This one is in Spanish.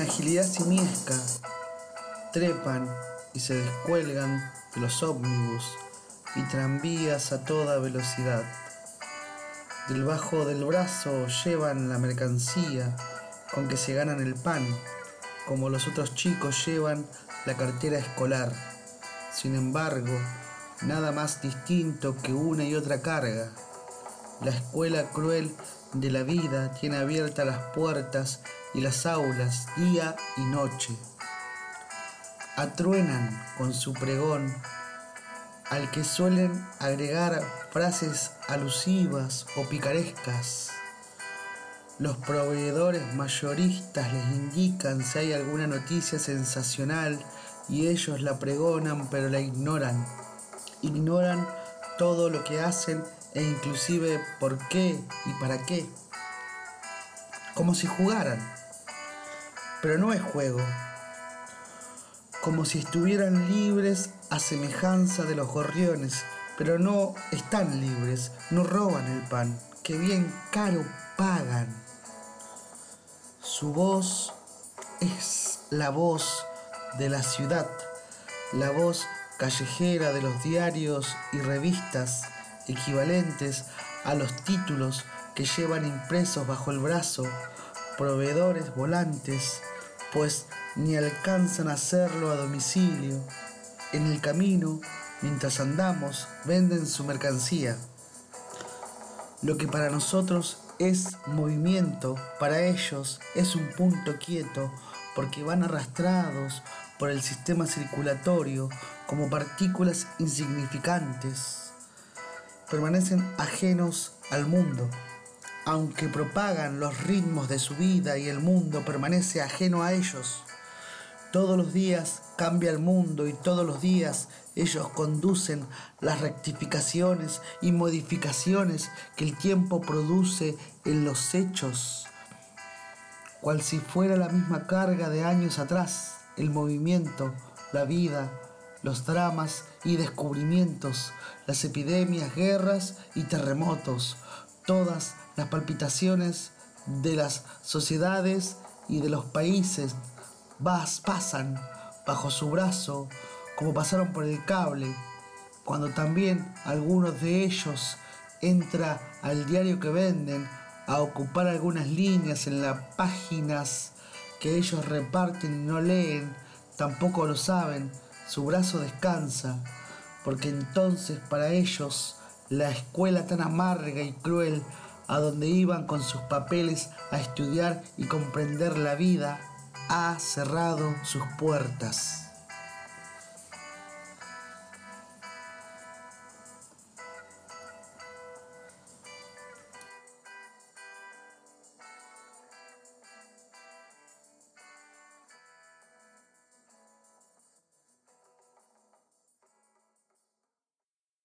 agilidad simiesca, trepan y se descuelgan de los ómnibus y tranvías a toda velocidad. Del bajo del brazo llevan la mercancía con que se ganan el pan, como los otros chicos llevan la cartera escolar. Sin embargo, nada más distinto que una y otra carga. La escuela cruel de la vida tiene abiertas las puertas y las aulas día y noche. Atruenan con su pregón al que suelen agregar frases alusivas o picarescas. Los proveedores mayoristas les indican si hay alguna noticia sensacional y ellos la pregonan pero la ignoran. Ignoran todo lo que hacen e inclusive por qué y para qué. Como si jugaran. Pero no es juego. Como si estuvieran libres a semejanza de los gorriones, pero no están libres, no roban el pan, que bien caro pagan. Su voz es la voz de la ciudad, la voz callejera de los diarios y revistas equivalentes a los títulos que llevan impresos bajo el brazo, proveedores volantes, pues ni alcanzan a hacerlo a domicilio. En el camino, mientras andamos, venden su mercancía. Lo que para nosotros es movimiento, para ellos es un punto quieto, porque van arrastrados por el sistema circulatorio como partículas insignificantes permanecen ajenos al mundo. Aunque propagan los ritmos de su vida y el mundo permanece ajeno a ellos. Todos los días cambia el mundo y todos los días ellos conducen las rectificaciones y modificaciones que el tiempo produce en los hechos, cual si fuera la misma carga de años atrás, el movimiento, la vida, los dramas y descubrimientos, las epidemias, guerras y terremotos, todas las palpitaciones de las sociedades y de los países pasan bajo su brazo como pasaron por el cable, cuando también algunos de ellos entra al diario que venden a ocupar algunas líneas en las páginas que ellos reparten y no leen, tampoco lo saben, su brazo descansa, porque entonces para ellos la escuela tan amarga y cruel a donde iban con sus papeles a estudiar y comprender la vida ha cerrado sus puertas.